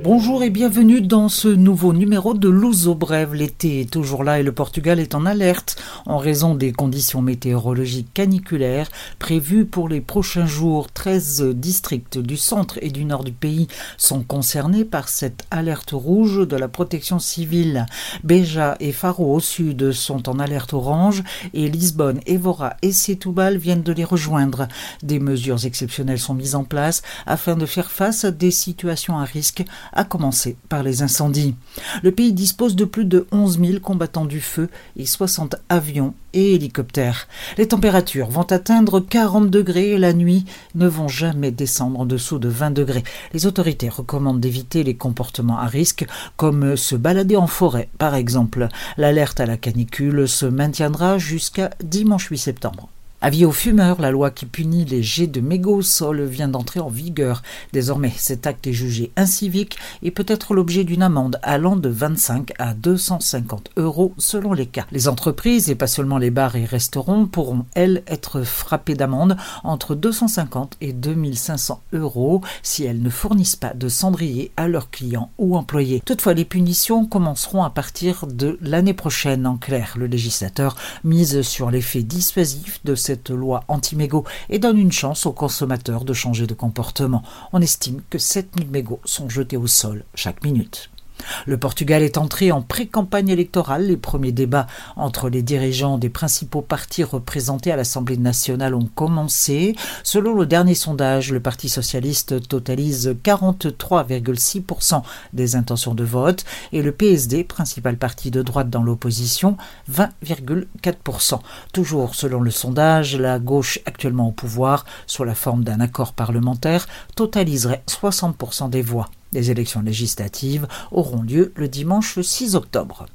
Bonjour et bienvenue dans ce nouveau numéro de Luso Brève. L'été est toujours là et le Portugal est en alerte en raison des conditions météorologiques caniculaires prévues pour les prochains jours. 13 districts du centre et du nord du pays sont concernés par cette alerte rouge de la protection civile. Beja et Faro au sud sont en alerte orange et Lisbonne, Évora et Setúbal viennent de les rejoindre. Des mesures exceptionnelles sont mises en place afin de faire face à des situations à risque à commencer par les incendies. Le pays dispose de plus de 11 000 combattants du feu et 60 avions et hélicoptères. Les températures vont atteindre 40 degrés et la nuit ne vont jamais descendre en dessous de 20 degrés. Les autorités recommandent d'éviter les comportements à risque comme se balader en forêt par exemple. L'alerte à la canicule se maintiendra jusqu'à dimanche 8 septembre. Avis aux fumeurs, la loi qui punit les jets de mégots au sol vient d'entrer en vigueur. Désormais, cet acte est jugé incivique et peut être l'objet d'une amende allant de 25 à 250 euros selon les cas. Les entreprises, et pas seulement les bars et restaurants, pourront, elles, être frappées d'amende entre 250 et 2500 euros si elles ne fournissent pas de cendrier à leurs clients ou employés. Toutefois, les punitions commenceront à partir de l'année prochaine. En clair, le législateur mise sur l'effet dissuasif de loi anti-mégots et donne une chance aux consommateurs de changer de comportement. On estime que 7000 mégots sont jetés au sol chaque minute. Le Portugal est entré en pré-campagne électorale. Les premiers débats entre les dirigeants des principaux partis représentés à l'Assemblée nationale ont commencé. Selon le dernier sondage, le Parti socialiste totalise 43,6% des intentions de vote et le PSD, principal parti de droite dans l'opposition, 20,4%. Toujours selon le sondage, la gauche actuellement au pouvoir, sous la forme d'un accord parlementaire, totaliserait 60% des voix. Les élections législatives auront lieu le dimanche 6 octobre.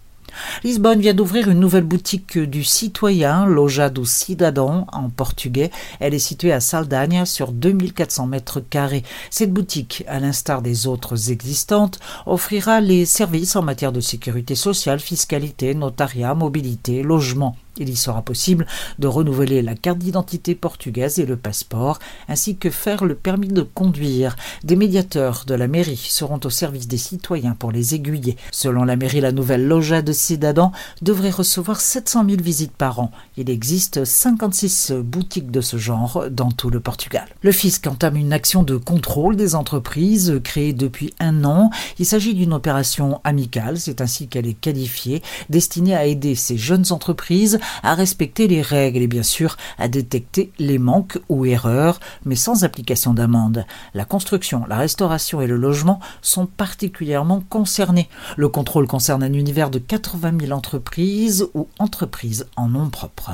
Lisbonne vient d'ouvrir une nouvelle boutique du citoyen, Loja do Cidadão en portugais. Elle est située à Saldanha sur 2400 mètres carrés. Cette boutique, à l'instar des autres existantes, offrira les services en matière de sécurité sociale, fiscalité, notariat, mobilité, logement. Il y sera possible de renouveler la carte d'identité portugaise et le passeport, ainsi que faire le permis de conduire. Des médiateurs de la mairie seront au service des citoyens pour les aiguiller. Selon la mairie, la nouvelle loja de Cidadans devrait recevoir 700 000 visites par an. Il existe 56 boutiques de ce genre dans tout le Portugal. Le fisc entame une action de contrôle des entreprises créée depuis un an. Il s'agit d'une opération amicale, c'est ainsi qu'elle est qualifiée, destinée à aider ces jeunes entreprises à respecter les règles et bien sûr à détecter les manques ou erreurs, mais sans application d'amende. La construction, la restauration et le logement sont particulièrement concernés. Le contrôle concerne un univers de 80 000 entreprises ou entreprises en nom propre.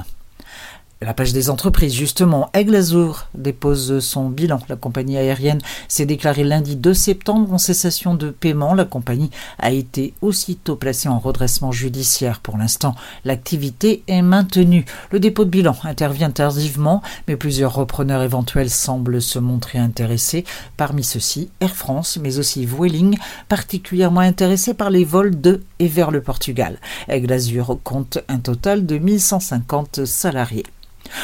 La page des entreprises, justement, Aigle Azur dépose son bilan. La compagnie aérienne s'est déclarée lundi 2 septembre en cessation de paiement. La compagnie a été aussitôt placée en redressement judiciaire. Pour l'instant, l'activité est maintenue. Le dépôt de bilan intervient tardivement, mais plusieurs repreneurs éventuels semblent se montrer intéressés. Parmi ceux-ci, Air France, mais aussi Vueling, particulièrement intéressés par les vols de et vers le Portugal. Aigle Azur compte un total de 1150 salariés.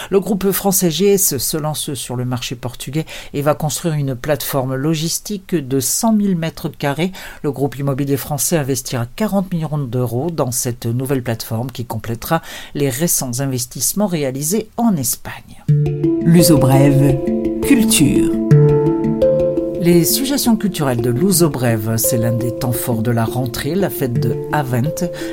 Le groupe français GS se lance sur le marché portugais et va construire une plateforme logistique de 100 000 mètres carrés. Le groupe immobilier français investira 40 millions d'euros dans cette nouvelle plateforme qui complétera les récents investissements réalisés en Espagne. L'uso brève, culture. Les suggestions culturelles de Brève, c'est l'un des temps forts de la rentrée, la fête de Avent,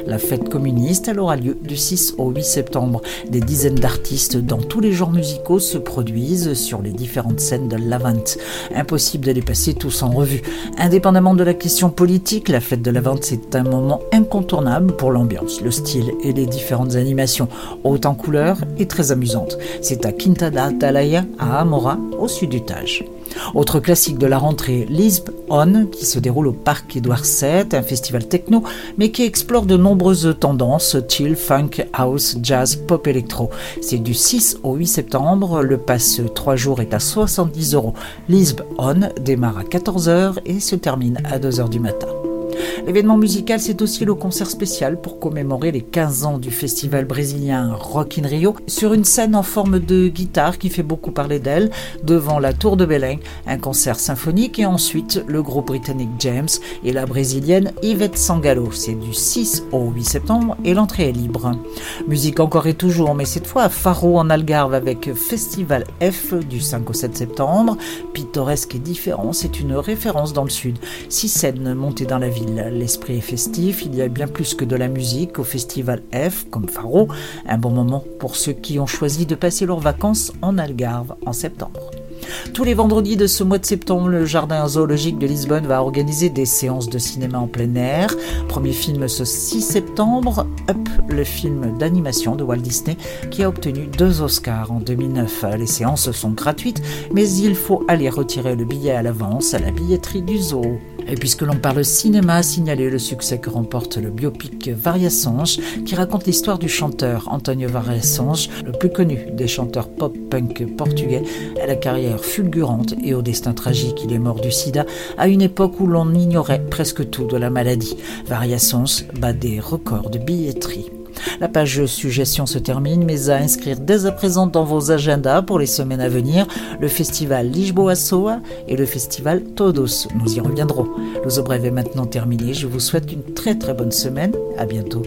la fête communiste. Elle aura lieu du 6 au 8 septembre. Des dizaines d'artistes dans tous les genres musicaux se produisent sur les différentes scènes de l'Avent. Impossible de les passer tous en revue. Indépendamment de la question politique, la fête de l'Avent, c'est un moment incontournable pour l'ambiance, le style et les différentes animations, hautes en couleurs et très amusantes. C'est à Quinta da Atalaya, à Amora, au sud du Tage. Autre classique de la rentrée, Lisb On, qui se déroule au parc Édouard VII, un festival techno, mais qui explore de nombreuses tendances, chill, funk, house, jazz, pop électro. C'est du 6 au 8 septembre, le pass 3 jours est à 70 euros. Lisb On démarre à 14h et se termine à 2h du matin. L'événement musical, c'est aussi le concert spécial pour commémorer les 15 ans du festival brésilien Rock in Rio sur une scène en forme de guitare qui fait beaucoup parler d'elle devant la Tour de Belém, un concert symphonique et ensuite le groupe britannique James et la brésilienne Yvette Sangalo. C'est du 6 au 8 septembre et l'entrée est libre. Musique encore et toujours, mais cette fois à Faro en Algarve avec Festival F du 5 au 7 septembre. Pittoresque et différent, c'est une référence dans le sud. Six scènes montées dans la ville L'esprit est festif, il y a bien plus que de la musique au festival F, comme Faro, un bon moment pour ceux qui ont choisi de passer leurs vacances en Algarve en septembre. Tous les vendredis de ce mois de septembre, le Jardin zoologique de Lisbonne va organiser des séances de cinéma en plein air. Premier film ce 6 septembre, Up, le film d'animation de Walt Disney qui a obtenu deux Oscars en 2009. Les séances sont gratuites, mais il faut aller retirer le billet à l'avance à la billetterie du zoo. Et puisque l'on parle cinéma, signaler le succès que remporte le biopic Variações, qui raconte l'histoire du chanteur Antonio Variações, le plus connu des chanteurs pop-punk portugais, à la carrière fulgurante et au destin tragique. Il est mort du sida à une époque où l'on ignorait presque tout de la maladie. Variações bat des records de billetterie. La page suggestion se termine, mais à inscrire dès à présent dans vos agendas pour les semaines à venir le festival Lisboa Soa et le festival Todos. Nous y reviendrons. Le Brève est maintenant terminé. Je vous souhaite une très très bonne semaine. À bientôt.